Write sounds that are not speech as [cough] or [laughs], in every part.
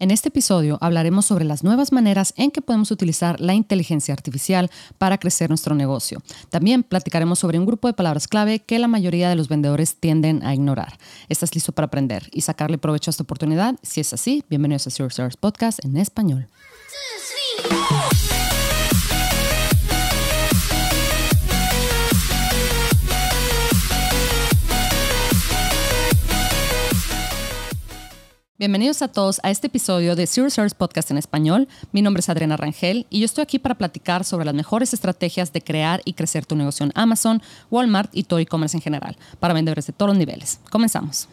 En este episodio hablaremos sobre las nuevas maneras en que podemos utilizar la inteligencia artificial para crecer nuestro negocio. También platicaremos sobre un grupo de palabras clave que la mayoría de los vendedores tienden a ignorar. ¿Estás listo para aprender y sacarle provecho a esta oportunidad? Si es así, bienvenidos a Zero Stars Podcast en español. Bienvenidos a todos a este episodio de Zero Service Podcast en español. Mi nombre es Adriana Rangel y yo estoy aquí para platicar sobre las mejores estrategias de crear y crecer tu negocio en Amazon, Walmart y todo e-commerce en general para vendedores de todos los niveles. Comenzamos.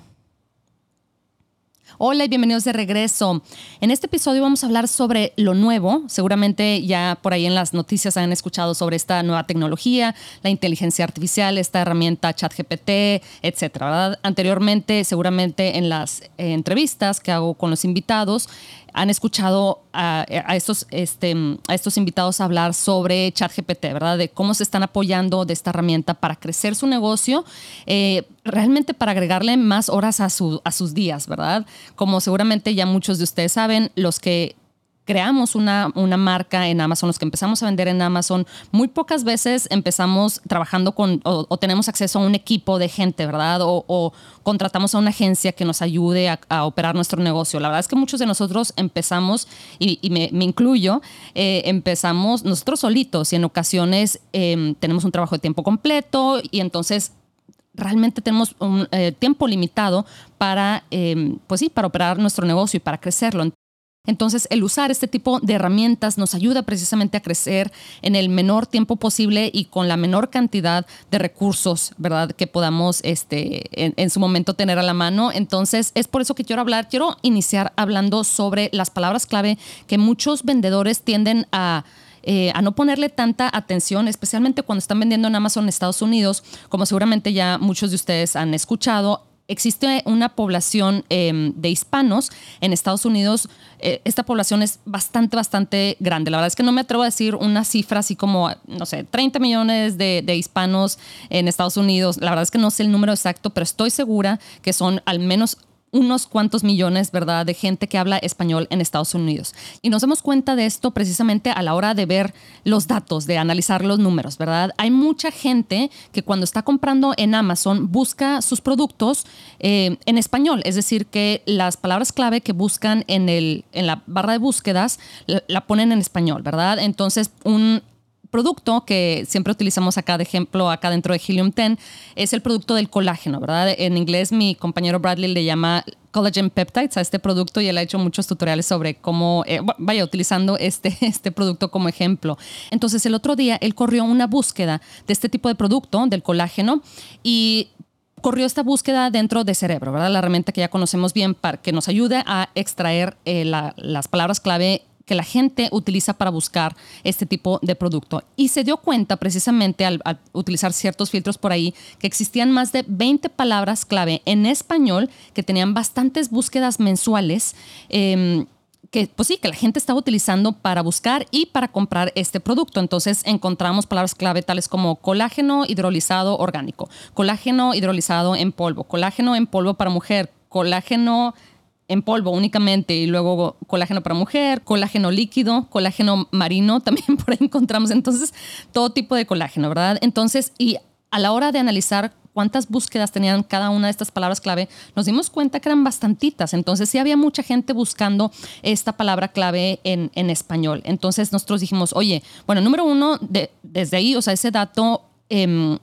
Hola y bienvenidos de regreso. En este episodio vamos a hablar sobre lo nuevo. Seguramente ya por ahí en las noticias han escuchado sobre esta nueva tecnología, la inteligencia artificial, esta herramienta ChatGPT, etcétera. Anteriormente, seguramente en las eh, entrevistas que hago con los invitados, han escuchado a, estos, este, a estos invitados hablar sobre ChatGPT, ¿verdad? De cómo se están apoyando de esta herramienta para crecer su negocio, eh, realmente para agregarle más horas a, su, a sus días, ¿verdad? Como seguramente ya muchos de ustedes saben, los que creamos una, una, marca en Amazon, los que empezamos a vender en Amazon, muy pocas veces empezamos trabajando con o, tenemos acceso a un equipo de gente, ¿verdad? O, contratamos a una agencia que nos ayude a, operar nuestro negocio. La verdad es que muchos de nosotros empezamos, y, me, incluyo, eh, empezamos nosotros solitos y en ocasiones em, tenemos un trabajo de tiempo completo y entonces realmente tenemos un eh, tiempo limitado para, em, pues sí, para operar nuestro negocio y para crecerlo. Entonces, el usar este tipo de herramientas nos ayuda precisamente a crecer en el menor tiempo posible y con la menor cantidad de recursos, ¿verdad? Que podamos este, en, su momento tener a la mano. Entonces, es por eso que quiero hablar, quiero iniciar hablando sobre las palabras clave que muchos vendedores tienden a... Eh, a no ponerle tanta atención, especialmente cuando están vendiendo en Amazon Estados Unidos, como seguramente ya muchos de ustedes han escuchado existe una población em, de hispanos en Estados Unidos. Eh, esta población es bastante, bastante grande. La verdad es que no me atrevo a decir una cifra así como, no sé, 30 millones de, de hispanos en Estados Unidos. La verdad es que no sé el número exacto, pero estoy segura que son al menos unos cuantos millones, ¿verdad?, de gente que habla español en Estados Unidos. Y nos damos cuenta de esto precisamente a la hora de ver los datos, de analizar los números, ¿verdad? Hay mucha gente que cuando está comprando en Amazon busca sus productos eh, en español, es decir, que las palabras clave que buscan en, el, en la barra de búsquedas la, la ponen en español, ¿verdad? Entonces, un producto que siempre utilizamos acá de ejemplo, acá dentro de Helium 10, es el producto del colágeno, ¿verdad? En inglés mi compañero Bradley le llama collagen peptides a este producto y él ha hecho muchos tutoriales sobre cómo, eh, vaya, utilizando este, [laughs] este producto como ejemplo. Entonces el otro día él corrió una búsqueda de este tipo de producto, del colágeno, y corrió esta búsqueda dentro de Cerebro, ¿verdad? La herramienta que ya conocemos bien para que nos ayude a extraer eh, las palabras clave que la gente utiliza para buscar este tipo de producto. Y se dio cuenta precisamente al, utilizar ciertos filtros por ahí que existían más de 20 palabras clave en español que tenían bastantes búsquedas mensuales. Em, que pues sí, que la gente estaba utilizando para buscar y para comprar este producto. Entonces encontramos palabras clave tales como colágeno hidrolizado orgánico, colágeno hidrolizado en polvo, colágeno en polvo para mujer, colágeno en polvo únicamente y luego colágeno para mujer, colágeno líquido, colágeno marino, [laughs] también por ahí encontramos entonces todo tipo de colágeno, ¿verdad? Entonces, y a la hora de analizar cuántas búsquedas tenían cada una de estas palabras clave, nos dimos cuenta que eran bastantitas. Entonces sí había mucha gente buscando esta palabra clave en, en español. Entonces nosotros dijimos, oye, bueno, número uno, de, desde ahí, o sea, ese dato... Eh,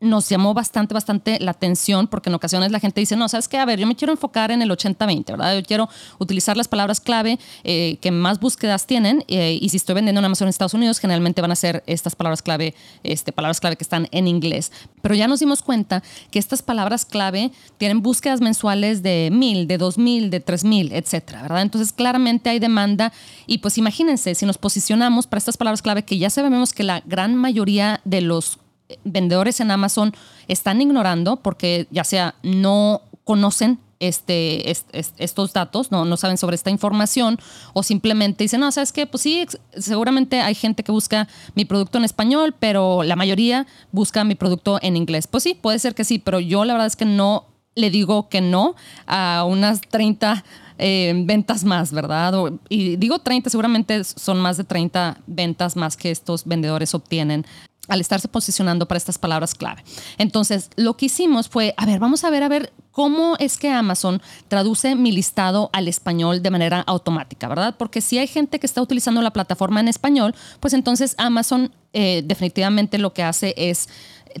nos llamó bastante, bastante la atención porque en ocasiones la gente dice, no, sabes qué, a ver, yo me quiero enfocar en el 80-20, ¿verdad? Yo quiero utilizar las palabras clave eh, que más búsquedas tienen eh, y si estoy vendiendo en Amazon en Estados Unidos, generalmente van a ser estas palabras clave, este, palabras clave que están en inglés. Pero ya nos dimos cuenta que estas palabras clave tienen búsquedas mensuales de mil, de dos mil, de tres mil, etcétera, ¿verdad? Entonces claramente hay demanda y pues imagínense, si nos posicionamos para estas palabras clave que ya sabemos que la gran mayoría de los vendedores en Amazon están ignorando porque ya sea no conocen este, estos datos, no, no saben sobre esta información o simplemente dicen, no, sabes qué, pues sí, seguramente hay gente que busca mi producto en español, pero la mayoría busca mi producto en inglés. Pues sí, puede ser que sí, pero yo la verdad es que no le digo que no a unas 30 eh, ventas más, ¿verdad? y digo 30, seguramente son más de 30 ventas más que estos vendedores obtienen al estarse posicionando para estas palabras clave. Entonces, lo que hicimos fue, a ver, vamos a ver, a ver cómo es que Amazon traduce mi listado al español de manera automática, ¿verdad? Porque si hay gente que está utilizando la plataforma en español, pues entonces Amazon eh, definitivamente lo que hace es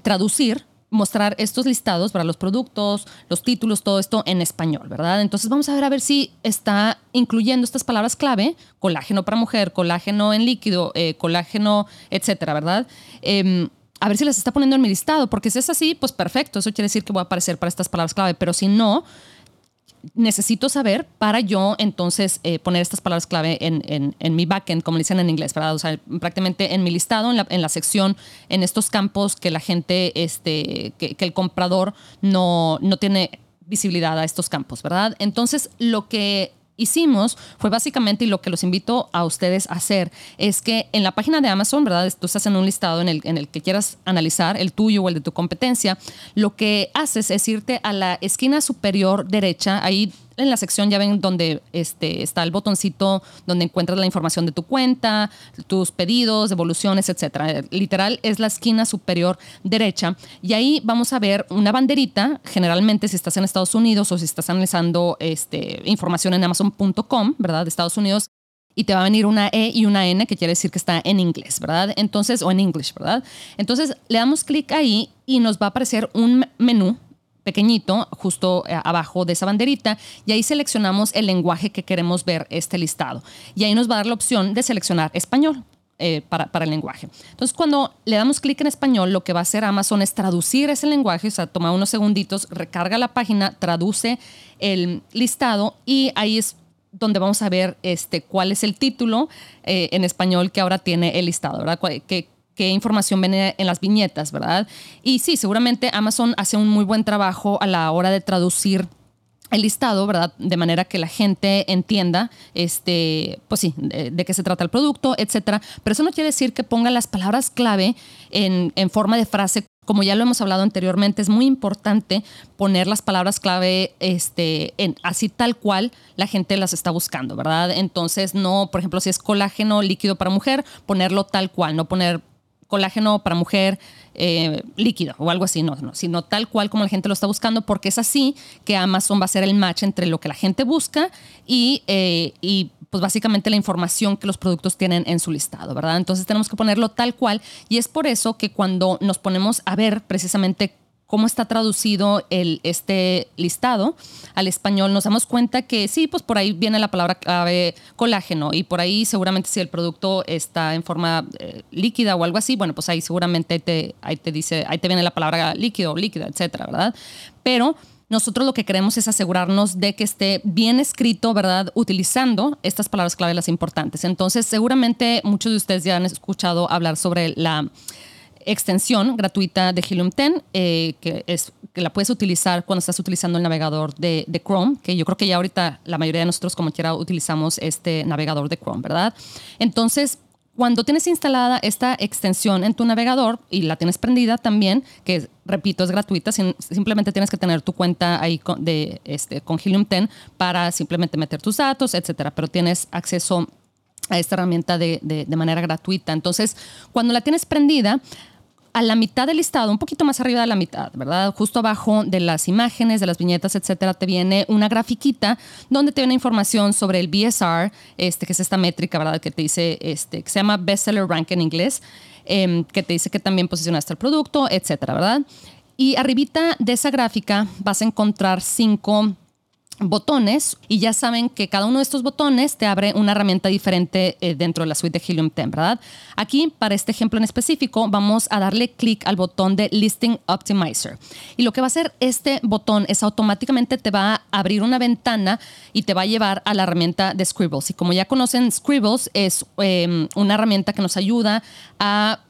traducir mostrar estos listados para los productos, los títulos, todo esto en español, ¿verdad? Entonces vamos a ver a ver si está incluyendo estas palabras clave, colágeno para mujer, colágeno en líquido, eh, colágeno, etcétera, ¿verdad? Em, a ver si las está poniendo en mi listado, porque si es así, pues perfecto, eso quiere decir que voy a aparecer para estas palabras clave, pero si no, necesito saber para yo entonces eh, poner estas palabras clave en, en, mi backend, como dicen en inglés, ¿verdad? O sea, prácticamente en mi listado, en la, en la sección, en estos campos que la gente, este, que, que el comprador no, no tiene visibilidad a estos campos, ¿verdad? Entonces, lo que hicimos fue básicamente, y lo que los invito a ustedes a hacer, es que en la página de Amazon, ¿verdad? Tú estás en un listado en el, en el que quieras analizar, el tuyo o el de tu competencia, lo que haces es irte a la esquina superior derecha, ahí en la sección ya ven donde este, está el botoncito donde encuentras la información de tu cuenta, tus pedidos, devoluciones, etcétera. Literal es la esquina superior derecha y ahí vamos a ver una banderita, generalmente si estás en Estados Unidos o si estás analizando este, información en amazon.com, ¿verdad? De Estados Unidos, y te va a venir una E y una N, que quiere decir que está en inglés, ¿verdad? Entonces, o en English, ¿verdad? Entonces, le damos clic ahí y nos va a aparecer un menú pequeñito justo eh, abajo de esa banderita y ahí seleccionamos el lenguaje que queremos ver este listado. Y ahí nos va a dar la opción de seleccionar español. Eh, para, el lenguaje. Entonces, cuando le damos clic en español, lo que va a hacer Amazon es traducir ese lenguaje, o sea, toma unos segunditos, recarga la página, traduce el listado y ahí es donde vamos a ver este, cuál es el título eh, en español que ahora tiene el listado, ¿verdad? ¿Qué, qué información viene en las viñetas, ¿verdad? Y sí, seguramente Amazon hace un muy buen trabajo a la hora de traducir el listado, ¿verdad? De manera que la gente entienda, este, pues sí, de, qué se trata el producto, etcétera. Pero eso no quiere decir que ponga las palabras clave en, forma de frase. Como ya lo hemos hablado anteriormente, es muy importante poner las palabras clave este, así tal cual la gente las está buscando, ¿verdad? Entonces, no, por ejemplo, si es colágeno líquido para mujer, ponerlo tal cual, no poner colágeno para mujer eh, líquido o algo así, no, no, sino tal cual como la gente lo está buscando, porque es así que Amazon va a ser el match entre lo que la gente busca y, eh, y pues básicamente la información que los productos tienen en su listado, ¿verdad? Entonces tenemos que ponerlo tal cual y es por eso que cuando nos ponemos a ver precisamente cómo está traducido el, este listado al español, nos damos cuenta que sí, pues por ahí viene la palabra clave colágeno y por ahí seguramente si el producto está en forma eh, líquida o algo así, bueno, pues ahí seguramente te, ahí te dice, ahí te viene la palabra líquido, líquida, etcétera, ¿verdad? Pero nosotros lo que queremos es asegurarnos de que esté bien escrito, ¿verdad? Utilizando estas palabras clave las importantes. Entonces, seguramente muchos de ustedes ya han escuchado hablar sobre la extensión gratuita de Helium 10, eh, que, es, que la puedes utilizar cuando estás utilizando el navegador de, de, Chrome, que yo creo que ya ahorita la mayoría de nosotros como quiera utilizamos este navegador de Chrome, ¿verdad? Entonces, cuando tienes instalada esta extensión en tu navegador y la tienes prendida también, que repito, es gratuita, simplemente tienes que tener tu cuenta ahí con, de, este, con Helium 10 para simplemente meter tus datos, etcétera, pero tienes acceso a esta herramienta de, de, manera gratuita. Entonces, cuando la tienes prendida, a la mitad del listado, un poquito más arriba de la mitad, ¿verdad? Justo abajo de las imágenes, de las viñetas, etcétera, te viene una grafiquita donde te viene información sobre el BSR, este, que es esta métrica, ¿verdad? Que te dice, este, que se llama Bestseller Rank en inglés, em, que te dice que también posicionaste el producto, etcétera, ¿verdad? Y arribita de esa gráfica vas a encontrar cinco botones y ya saben que cada uno de estos botones te abre una herramienta diferente eh, dentro de la suite de Helium 10, ¿verdad? Aquí, para este ejemplo en específico, vamos a darle clic al botón de Listing Optimizer. Y lo que va a hacer este botón es automáticamente te va a abrir una ventana y te va a llevar a la herramienta de Scribbles. Y como ya conocen, Scribbles es em, una herramienta que nos ayuda a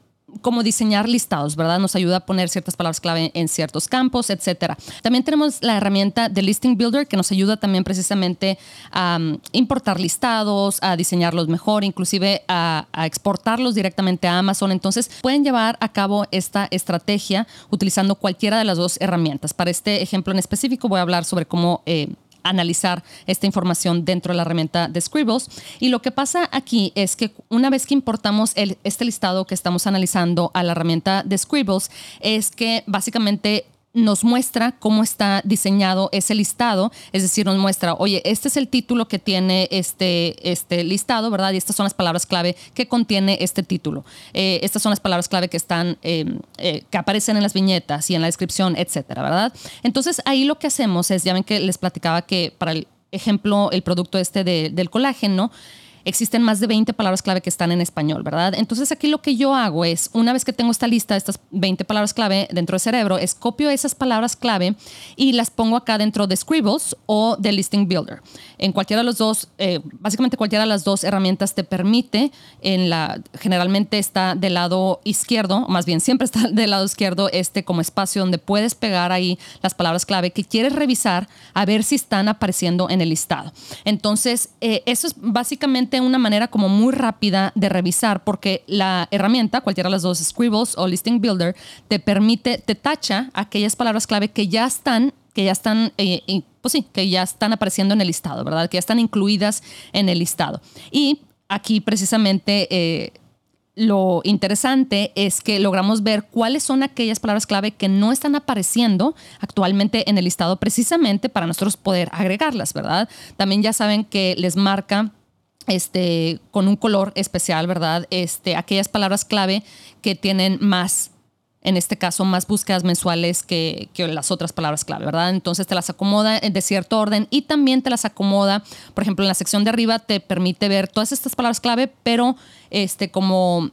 cómo diseñar listados, ¿verdad? Nos ayuda a poner ciertas palabras clave en ciertos campos, etcétera. También tenemos la herramienta de Listing Builder que nos ayuda también precisamente a um, importar listados, a diseñarlos mejor, inclusive a, exportarlos directamente a Amazon. Entonces, pueden llevar a cabo esta estrategia utilizando cualquiera de las dos herramientas. Para este ejemplo en específico voy a hablar sobre cómo... Eh, analizar esta información dentro de la herramienta de Scribbles. Y lo que pasa aquí es que una vez que importamos el, este listado que estamos analizando a la herramienta de Scribbles, es que básicamente nos muestra cómo está diseñado ese listado, es decir, nos muestra, oye, este es el título que tiene este, este listado, ¿verdad? Y estas son las palabras clave que contiene este título. Eh, estas son las palabras clave que están, em, eh, que aparecen en las viñetas y en la descripción, etcétera, ¿verdad? Entonces ahí lo que hacemos es, ya ven que les platicaba que para el ejemplo, el producto este del colágeno, existen más de 20 palabras clave que están en español, ¿verdad? Entonces aquí lo que yo hago es, una vez que tengo esta lista estas 20 palabras clave dentro del cerebro, es copio esas palabras clave y las pongo acá dentro de Scribbles o de Listing Builder. En cualquiera de los dos, eh, básicamente cualquiera de las dos herramientas te permite, en la, generalmente está del lado izquierdo, más bien siempre [laughs] está del lado izquierdo, este como espacio donde puedes pegar ahí las palabras clave que quieres revisar a ver si están apareciendo en el listado. Entonces, eh, eso es básicamente una manera como muy rápida de revisar porque la herramienta, cualquiera de las dos, Scribbles o Listing Builder, te permite, te tacha aquellas palabras clave que ya están que ya están, eh, pues sí, que ya están apareciendo en el listado, ¿verdad? Que ya están incluidas en el listado. Y aquí precisamente eh, lo interesante es que logramos ver cuáles son aquellas palabras clave que no están apareciendo actualmente en el listado precisamente para nosotros poder agregarlas, ¿verdad? También ya saben que les marca este, con un color especial, ¿verdad? Este, aquellas palabras clave que tienen más, en este caso, más búsquedas mensuales que, que, las otras palabras clave, ¿verdad? Entonces te las acomoda de cierto orden y también te las acomoda, por ejemplo, en la sección de arriba te permite ver todas estas palabras clave, pero este, como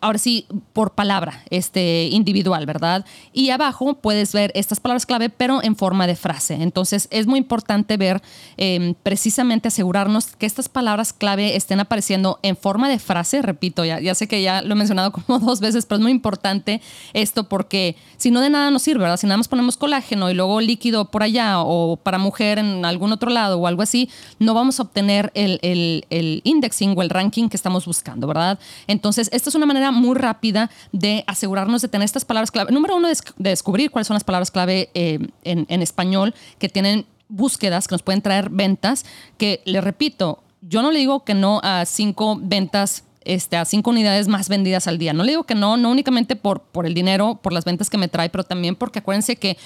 ahora sí, por palabra este, individual, ¿verdad? Y abajo puedes ver estas palabras clave, pero en forma de frase. Entonces es muy importante ver, em, precisamente asegurarnos que estas palabras clave estén apareciendo en forma de frase. Repito, ya, ya sé que ya lo he mencionado como [laughs] dos veces, pero es muy importante esto porque si no de nada nos sirve, ¿verdad? Si nada más ponemos colágeno y luego líquido por allá o para mujer en algún otro lado o algo así, no vamos a obtener el, el, el indexing o el ranking que estamos buscando, ¿verdad? Entonces, esta es una manera muy rápida de asegurarnos de tener estas palabras clave. Número uno, de descubrir cuáles son las palabras clave eh, en, español que tienen búsquedas que nos pueden traer ventas, que le repito, yo no le digo que no a cinco ventas este, a cinco unidades más vendidas al día. No le digo que no, no únicamente por, por el dinero, por las ventas que me trae, pero también porque acuérdense que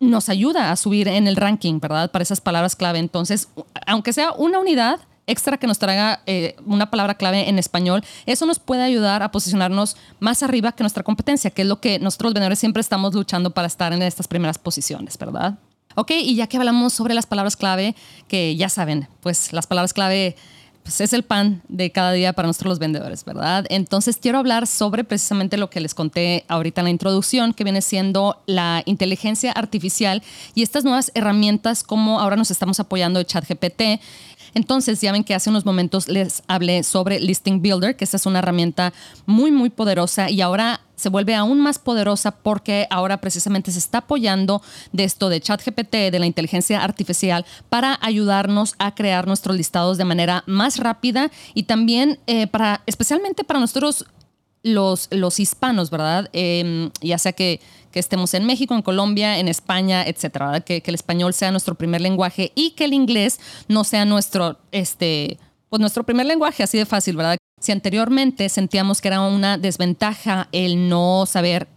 nos ayuda a subir en el ranking, ¿verdad? Para esas palabras clave. Entonces, aunque sea una unidad, extra que nos traiga eh, una palabra clave en español, eso nos puede ayudar a posicionarnos más arriba que nuestra competencia, que es lo que nosotros vendedores siempre estamos luchando para estar en estas primeras posiciones, ¿verdad? Ok, y ya que hablamos sobre las palabras clave, que ya saben, pues las palabras clave pues es el pan de cada día para nosotros los vendedores, ¿verdad? Entonces quiero hablar sobre precisamente lo que les conté ahorita en la introducción, que viene siendo la inteligencia artificial y estas nuevas herramientas como ahora nos estamos apoyando de ChatGPT entonces, ya ven que hace unos momentos les hablé sobre Listing Builder, que esta es una herramienta muy, muy poderosa y ahora se vuelve aún más poderosa porque ahora precisamente se está apoyando de esto de ChatGPT, de la inteligencia artificial, para ayudarnos a crear nuestros listados de manera más rápida y también eh, para, especialmente para nosotros los, los hispanos, ¿verdad? Em, ya sea que, estemos en México, en Colombia, en España, etcétera, que, que, el español sea nuestro primer lenguaje y que el inglés no sea nuestro, este, pues nuestro primer lenguaje, así de fácil, ¿verdad? Si anteriormente sentíamos que era una desventaja el no saber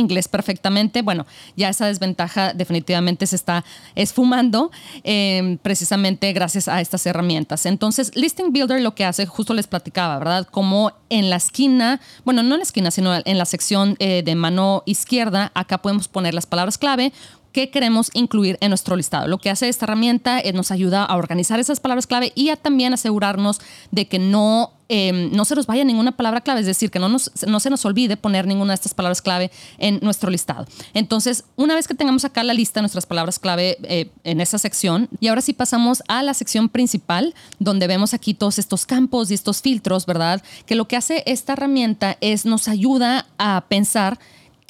inglés perfectamente, bueno, ya esa desventaja definitivamente se está esfumando em, precisamente gracias a estas herramientas. Entonces, Listing Builder lo que hace, justo les platicaba, ¿verdad? Como en la esquina, bueno, no en la esquina, sino en la sección eh, de mano izquierda, acá podemos poner las palabras clave, que queremos incluir en nuestro listado. Lo que hace esta herramienta es nos ayuda a organizar esas palabras clave y a también asegurarnos de que no, em, no se nos vaya ninguna palabra clave, es decir, que no, nos, no se nos olvide poner ninguna de estas palabras clave en nuestro listado. Entonces, una vez que tengamos acá la lista de nuestras palabras clave eh, en esa sección, y ahora sí pasamos a la sección principal, donde vemos aquí todos estos campos y estos filtros, ¿verdad? Que lo que hace esta herramienta es nos ayuda a pensar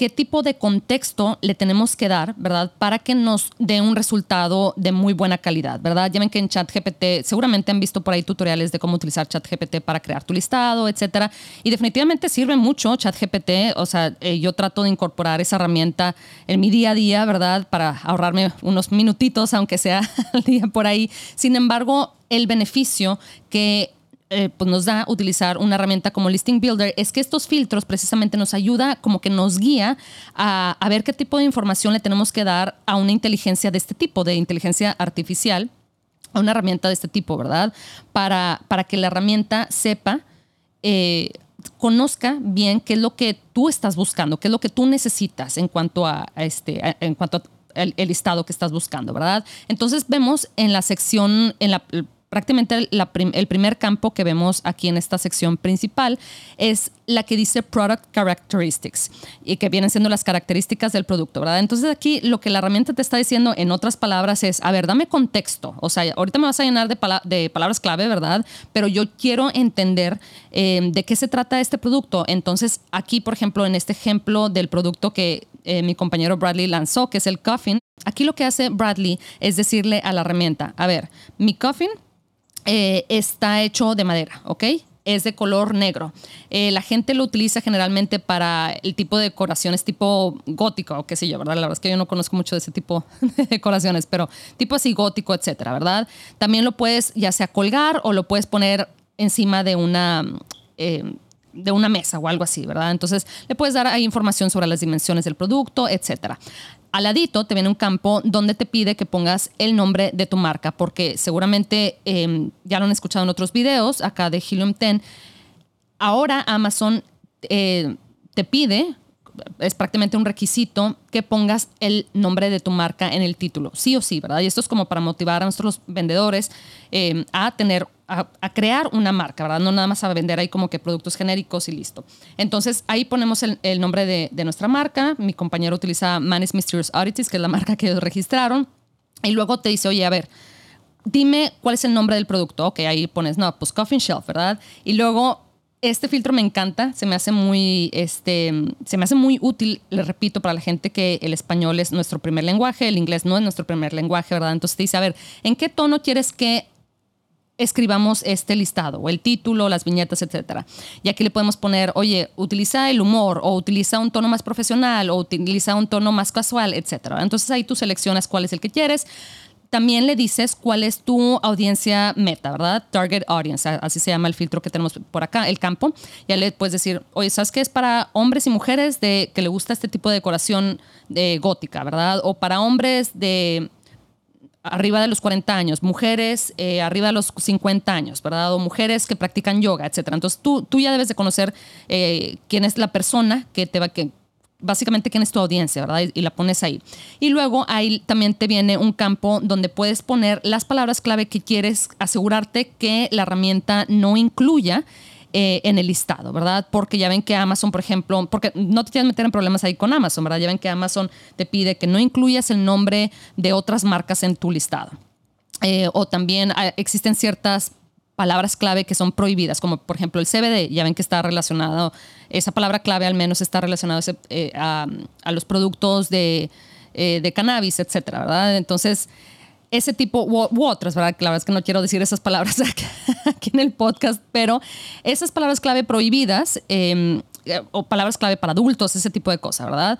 qué tipo de contexto le tenemos que dar, ¿verdad? Para que nos dé un resultado de muy buena calidad, ¿verdad? Ya ven que en ChatGPT seguramente han visto por ahí tutoriales de cómo utilizar ChatGPT para crear tu listado, etcétera. Y definitivamente sirve mucho ChatGPT. O sea, eh, yo trato de incorporar esa herramienta en mi día a día, ¿verdad? Para ahorrarme unos minutitos, aunque sea [laughs] al día por ahí. Sin embargo, el beneficio que eh, pues nos da utilizar una herramienta como Listing Builder es que estos filtros precisamente nos ayuda, como que nos guía a, a ver qué tipo de información le tenemos que dar a una inteligencia de este tipo, de inteligencia artificial, a una herramienta de este tipo, ¿verdad? Para, para que la herramienta sepa, eh, conozca bien qué es lo que tú estás buscando, qué es lo que tú necesitas en cuanto a, este, en cuanto el, el, listado que estás buscando, ¿verdad? Entonces vemos en la sección, en la prácticamente el primer campo que vemos aquí en esta sección principal es la que dice Product Characteristics y que vienen siendo las características del producto, ¿verdad? Entonces aquí lo que la herramienta te está diciendo en otras palabras es, a ver, dame contexto, o sea, ahorita me vas a llenar de, de palabras clave, ¿verdad? Pero yo quiero entender eh, de qué se trata este producto. Entonces aquí, por ejemplo, en este ejemplo del producto que eh, mi compañero Bradley lanzó, que es el Coffin, aquí lo que hace Bradley es decirle a la herramienta, a ver, mi Coffin eh, está hecho de madera, ¿ok? Es de color negro. Eh, la gente lo utiliza generalmente para el tipo de decoraciones tipo gótico, o qué sé yo, ¿verdad? La verdad es que yo no conozco mucho de ese tipo [laughs] de decoraciones, pero tipo así gótico, etcétera, ¿verdad? También lo puedes ya sea colgar o lo puedes poner encima de una... Eh, de una mesa o algo así, ¿verdad? Entonces le puedes dar ahí información sobre las dimensiones del producto, etcétera. Al ladito te viene un campo donde te pide que pongas el nombre de tu marca, porque seguramente em, ya lo han escuchado en otros videos acá de Helium 10. Ahora Amazon eh, te pide, es prácticamente un requisito, que pongas el nombre de tu marca en el título, sí o sí, ¿verdad? Y esto es como para motivar a nuestros vendedores em, a tener a, crear una marca, ¿verdad? No nada más a vender ahí como que productos genéricos y listo. Entonces ahí ponemos el, nombre de, nuestra marca. Mi compañero utiliza Manis Mysterious Oddities, que es la marca que ellos registraron. Y luego te dice, oye, a ver, dime cuál es el nombre del producto. Ok, ahí pones, no, pues Coffin Shelf, ¿verdad? Y luego este filtro me encanta, se me hace muy, este, se me hace muy útil, le repito, para la gente que el español es nuestro primer lenguaje, el inglés no es nuestro primer lenguaje, ¿verdad? Entonces te dice, a ver, ¿en qué tono quieres que escribamos este listado, o el título, las viñetas, etcétera. Y aquí le podemos poner, oye, utiliza el humor, o utiliza un tono más profesional, o utiliza un tono más casual, etcétera. Entonces ahí tú seleccionas cuál es el que quieres. También le dices cuál es tu audiencia meta, ¿verdad? Target audience, así se llama el filtro que tenemos por acá, el campo. Ya le puedes decir, oye, ¿sabes qué es para hombres y mujeres de que le gusta este tipo de decoración de gótica, ¿verdad? O para hombres de arriba de los 40 años, mujeres eh, arriba de los 50 años, ¿verdad? O mujeres que practican yoga, etcétera. Entonces tú, tú ya debes de conocer eh, quién es la persona que te va, que básicamente quién es tu audiencia, ¿verdad? Y, la pones ahí. Y luego ahí también te viene un campo donde puedes poner las palabras clave que quieres asegurarte que la herramienta no incluya eh, en el listado, ¿verdad? Porque ya ven que Amazon, por ejemplo, porque no te tienes que meter en problemas ahí con Amazon, ¿verdad? Ya ven que Amazon te pide que no incluyas el nombre de otras marcas en tu listado. Eh, o también ah, existen ciertas palabras clave que son prohibidas, como por ejemplo el CBD, ya ven que está relacionado, esa palabra clave al menos está relacionada eh, a, los productos de, de cannabis, etcétera, ¿verdad? Entonces, ese tipo u, otras, ¿verdad? La verdad es que no quiero decir esas palabras [laughs] aquí en el podcast, pero esas palabras clave prohibidas em, eh, o palabras clave para adultos, ese tipo de cosas, ¿verdad?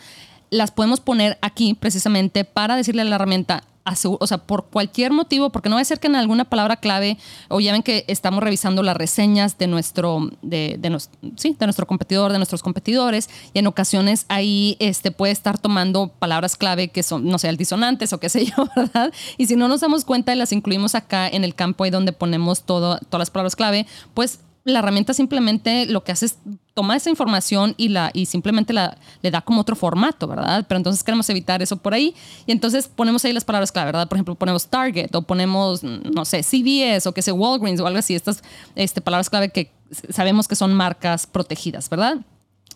Las podemos poner aquí precisamente para decirle a la herramienta, o sea, por cualquier motivo, porque no va a ser que en alguna palabra clave, o ya ven que estamos revisando las reseñas de nuestro, de, de, sí, de nuestro competidor, de nuestros competidores, y en ocasiones ahí este, puede estar tomando palabras clave que son, no sé, altisonantes o qué sé [laughs] yo, ¿verdad? Y si no nos damos cuenta y las incluimos acá en el campo ahí donde ponemos todo, todas las palabras clave, pues la herramienta simplemente lo que hace es tomar esa información y, la, y simplemente la, le da como otro formato, ¿verdad? Pero entonces queremos evitar eso por ahí y entonces ponemos ahí las palabras clave, ¿verdad? Por ejemplo, ponemos Target o ponemos, no sé, CVS o que sé, Walgreens o algo así, estas este, palabras clave que sabemos que son marcas protegidas, ¿verdad?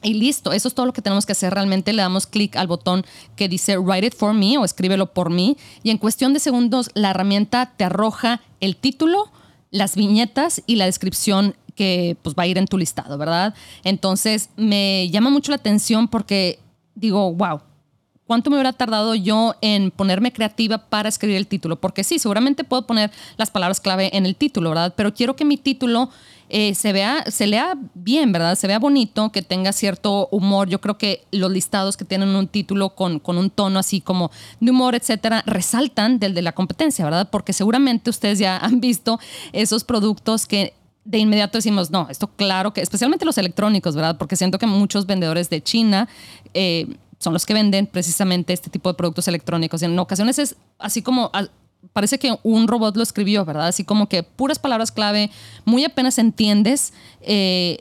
Y listo, eso es todo lo que tenemos que hacer. Realmente le damos clic al botón que dice Write it for me o escríbelo por mí. Y en cuestión de segundos, la herramienta te arroja el título, las viñetas y la descripción que pues va a ir en tu listado, ¿verdad? Entonces me llama mucho la atención porque digo, wow, ¿cuánto me hubiera tardado yo en ponerme creativa para escribir el título? Porque sí, seguramente puedo poner las palabras clave en el título, ¿verdad? Pero quiero que mi título eh, se vea, se lea bien, ¿verdad? Se vea bonito, que tenga cierto humor. Yo creo que los listados que tienen un título con, con un tono así como de humor, etcétera, resaltan del de la competencia, ¿verdad? Porque seguramente ustedes ya han visto esos productos que de inmediato decimos, no, esto claro que, especialmente los electrónicos, ¿verdad? Porque siento que muchos vendedores de China eh, son los que venden precisamente este tipo de productos electrónicos. Y en ocasiones es así como parece que un robot lo escribió, ¿verdad? Así como que puras palabras clave, muy apenas entiendes. Eh,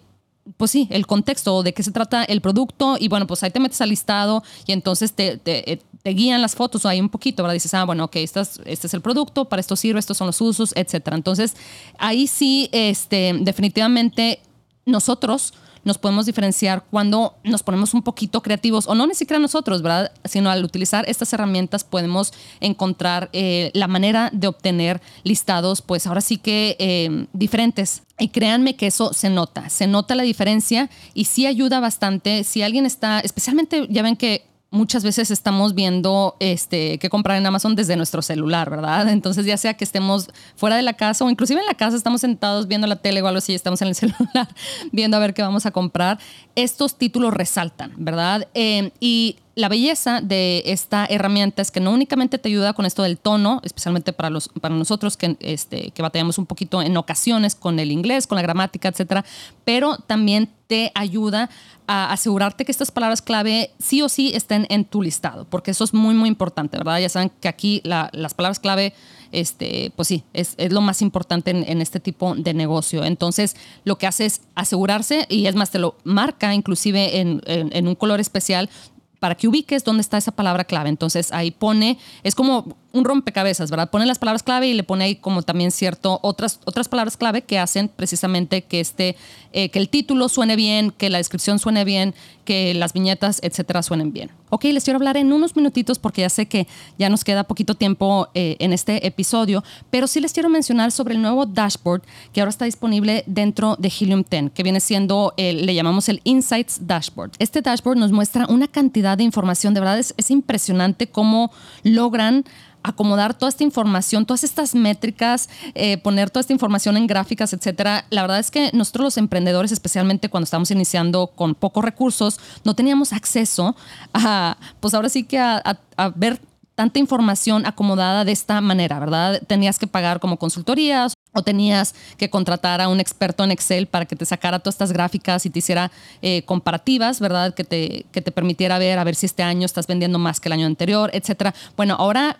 pues sí, el contexto de qué se trata el producto y bueno, pues ahí te metes al listado y entonces te, te, te guían las fotos ahí un poquito, ¿verdad? Dices, ah, bueno, ok, este es, este es el producto, para esto sirve, estos son los usos, etcétera. Entonces, ahí sí, este, definitivamente nosotros nos podemos diferenciar cuando nos ponemos un poquito creativos, o no ni siquiera nosotros, ¿verdad? Sino al utilizar estas herramientas podemos encontrar eh, la manera de obtener listados, pues ahora sí que eh, diferentes. Y créanme que eso se nota, se nota la diferencia y sí ayuda bastante. Si alguien está, especialmente, ya ven que muchas veces estamos viendo este, qué comprar en Amazon desde nuestro celular, ¿verdad? [laughs] Entonces, ya sea que estemos fuera de la casa o inclusive en la casa estamos sentados viendo la tele o algo así, estamos en el [laughs] celular viendo a ver qué vamos a comprar, estos títulos resaltan, ¿verdad? Eh, y la belleza de esta herramienta es que no únicamente te ayuda con esto del tono, especialmente para, los, para nosotros que, este, que batallamos un poquito en ocasiones con el inglés, con la gramática, etcétera, pero también te ayuda a asegurarte que estas palabras clave sí o sí estén en tu listado, porque eso es muy, muy importante, ¿verdad? Ya saben que aquí las palabras clave, este, pues sí, es, lo más importante en, este tipo de negocio. Entonces, lo que hace es asegurarse, y es más, te lo marca inclusive en, en un color especial, para que ubiques dónde está esa palabra clave. Entonces ahí pone, es como un rompecabezas, ¿verdad? Pone las palabras clave y le pone ahí como también cierto otras, otras palabras clave que hacen precisamente que, este, eh, que el título suene bien, que la descripción suene bien, que las viñetas, etcétera, suenen bien. Ok, les quiero hablar en unos minutitos porque ya sé que ya nos queda poquito tiempo eh, en este episodio, pero sí les quiero mencionar sobre el nuevo dashboard que ahora está disponible dentro de Helium 10, que viene siendo, le llamamos el Insights Dashboard. Este dashboard nos muestra una cantidad de información, de verdad es impresionante cómo logran acomodar toda esta información, todas estas métricas, eh, poner toda esta información en gráficas, etcétera. La verdad es que nosotros los emprendedores, especialmente cuando estamos iniciando con pocos recursos, no teníamos acceso a, pues ahora sí que a, ver tanta información acomodada de esta manera, ¿verdad? Tenías que pagar como consultorías o tenías que contratar a un experto en Excel para que te sacara todas estas gráficas y te hiciera eh, comparativas, ¿verdad? Que te, que te permitiera ver a ver si este año estás vendiendo más que el año anterior, etcétera. Bueno, ahora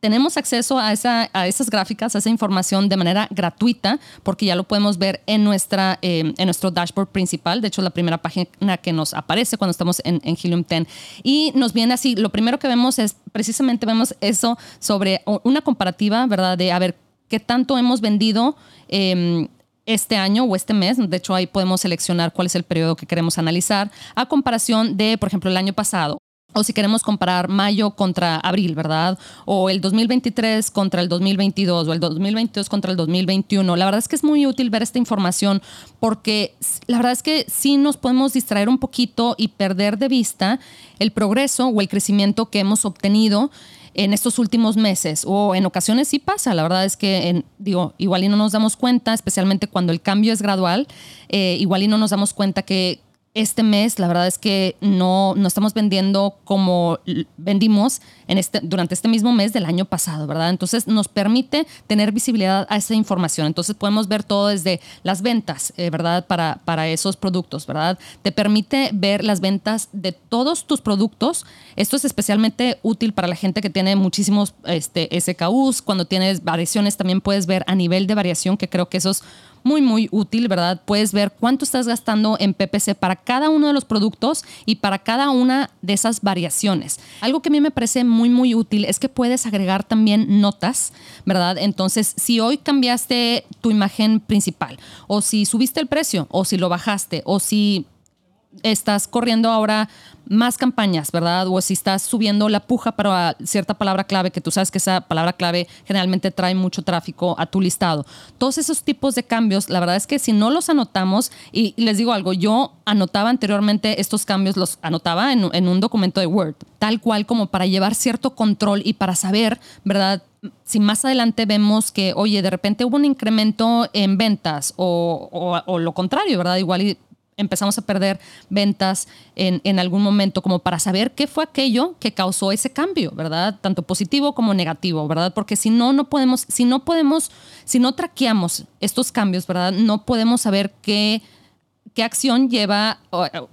tenemos acceso a, esa, a esas gráficas, a esa información de manera gratuita, porque ya lo podemos ver en, nuestra, eh, en nuestro dashboard principal. De hecho, la primera página que nos aparece cuando estamos en, Helium 10. Y nos viene así, lo primero que vemos es, precisamente vemos eso sobre una comparativa, ¿verdad? De a ver qué tanto hemos vendido. Em, este año o este mes. De hecho, ahí podemos seleccionar cuál es el periodo que queremos analizar a comparación de, por ejemplo, el año pasado o si queremos comparar mayo contra abril, ¿verdad? O el 2023 contra el 2022 o el 2022 contra el 2021. La verdad es que es muy útil ver esta información porque la verdad es que sí nos podemos distraer un poquito y perder de vista el progreso o el crecimiento que hemos obtenido en estos últimos meses o en ocasiones sí pasa. La verdad es que, digo, igual y no nos damos cuenta, especialmente cuando el cambio es gradual, eh, igual y no nos damos cuenta que este mes, la verdad es que no, no estamos vendiendo como vendimos en este, durante este mismo mes del año pasado, ¿verdad? Entonces nos permite tener visibilidad a esa información. Entonces podemos ver todo desde las ventas, eh, ¿verdad? Para, para esos productos, ¿verdad? Te permite ver las ventas de todos tus productos. Esto es especialmente útil para la gente que tiene muchísimos este, SKUs. Cuando tienes variaciones también puedes ver a nivel de variación, que creo que eso es muy, muy útil, ¿verdad? Puedes ver cuánto estás gastando en PPC para cada uno de los productos y para cada una de esas variaciones. Algo que a mí me parece muy, muy útil es que puedes agregar también notas, ¿verdad? Entonces, si hoy cambiaste tu imagen principal, o si subiste el precio, o si lo bajaste, o si estás corriendo ahora más campañas, ¿verdad? O si estás subiendo la puja para cierta palabra clave, que tú sabes que esa palabra clave generalmente trae mucho tráfico a tu listado. Todos esos tipos de cambios, la verdad es que si no los anotamos, y les digo algo, yo anotaba anteriormente estos cambios, los anotaba en, un documento de Word, tal cual como para llevar cierto control y para saber, ¿verdad? si más adelante vemos que, oye, de repente hubo un incremento en ventas o, o, o, lo contrario, ¿verdad? Igual empezamos a perder ventas en, en, algún momento, como para saber qué fue aquello que causó ese cambio, ¿verdad? Tanto positivo como negativo, ¿verdad? Porque si no, no podemos, si no podemos, si no traqueamos estos cambios, ¿verdad? No podemos saber qué, qué acción lleva,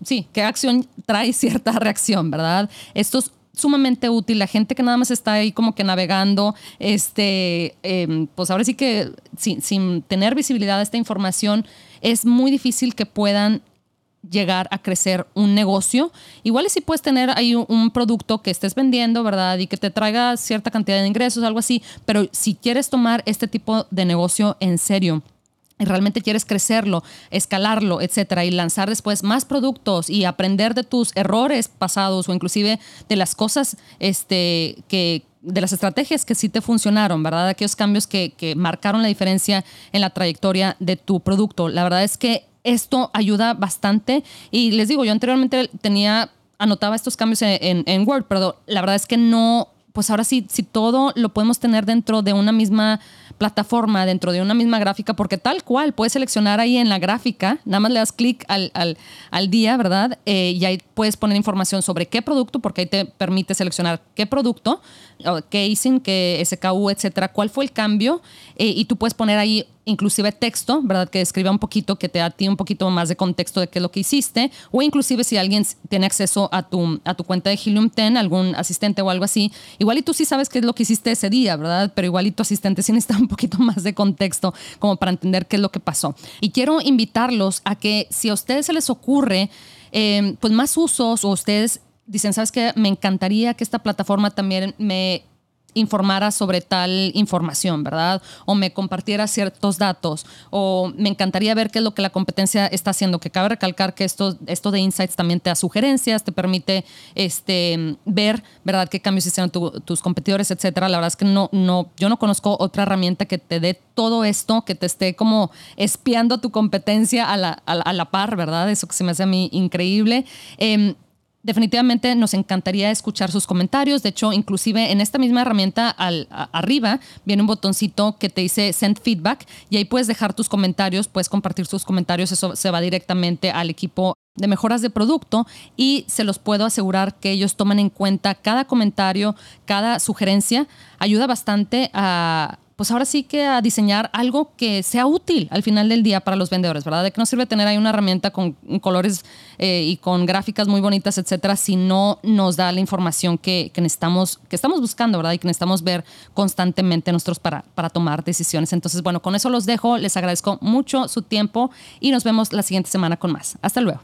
sí, qué acción trae [laughs] cierta reacción, ¿verdad? Estos sumamente útil. La gente que nada más está ahí como que navegando, este, eh, pues ahora sí que sin, sin, tener visibilidad de esta información, es muy difícil que puedan llegar a crecer un negocio. Igual si puedes tener ahí un, un, producto que estés vendiendo, ¿verdad? Y que te traiga cierta cantidad de ingresos, algo así, pero si quieres tomar este tipo de negocio en serio, y realmente quieres crecerlo, escalarlo, etcétera, y lanzar después más productos y aprender de tus errores pasados o inclusive de las cosas este, que, de las estrategias que sí te funcionaron, ¿verdad? Aquellos cambios que, que marcaron la diferencia en la trayectoria de tu producto. La verdad es que esto ayuda bastante y les digo, yo anteriormente tenía, anotaba estos cambios en, en, en Word, pero la verdad es que no, pues ahora sí, si todo lo podemos tener dentro de una misma plataforma, dentro de una misma gráfica, porque tal cual puedes seleccionar ahí en la gráfica, nada más le das clic al, al, al, día, ¿verdad? Eh, y ahí puedes poner información sobre qué producto, porque ahí te permite seleccionar qué producto, ISIN, qué SKU, etcétera, cuál fue el cambio, eh, y tú puedes poner ahí inclusive texto, ¿verdad? Que describa un poquito, que te da a ti un poquito más de contexto de qué es lo que hiciste, o inclusive si alguien tiene acceso a tu, a tu cuenta de Helium 10, algún asistente o algo así, igual y tú sí sabes qué es lo que hiciste ese día, ¿verdad? Pero igual y tu asistente sí [laughs] necesita un poquito más de contexto como para entender qué es lo que pasó. Y quiero invitarlos a que si a ustedes se les ocurre, eh, pues más usos o ustedes dicen, ¿sabes qué? Me encantaría que esta plataforma también me informara sobre tal información, ¿verdad? O me compartiera ciertos datos, o me encantaría ver qué es lo que la competencia está haciendo, que cabe recalcar que esto, esto de Insights también te da sugerencias, te permite este, ver, ¿verdad?, qué cambios hicieron tu, tus competidores, etcétera. La verdad es que no, no, yo no conozco otra herramienta que te dé todo esto, que te esté como espiando tu competencia a la, a la, a la par, ¿verdad? Eso que se me hace a mí increíble. Eh, Definitivamente nos encantaría escuchar sus comentarios. De hecho, inclusive en esta misma herramienta al, arriba viene un botoncito que te dice Send Feedback y ahí puedes dejar tus comentarios, puedes compartir tus comentarios. Eso se va directamente al equipo de mejoras de producto y se los puedo asegurar que ellos toman en cuenta cada comentario, cada sugerencia. Ayuda bastante a pues ahora sí que a diseñar algo que sea útil al final del día para los vendedores, ¿verdad? De que no sirve tener ahí una herramienta con colores eh, y con gráficas muy bonitas, etcétera, si no nos da la información que, que, necesitamos, que estamos buscando, ¿verdad? Y que necesitamos ver constantemente nosotros para, para tomar decisiones. Entonces, bueno, con eso los dejo. Les agradezco mucho su tiempo y nos vemos la siguiente semana con más. Hasta luego.